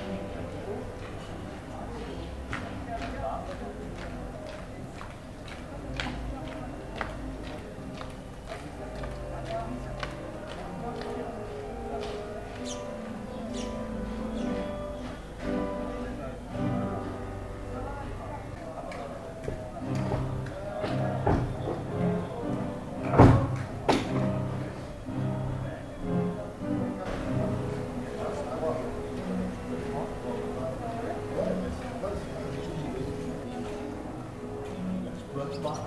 うん。Regarde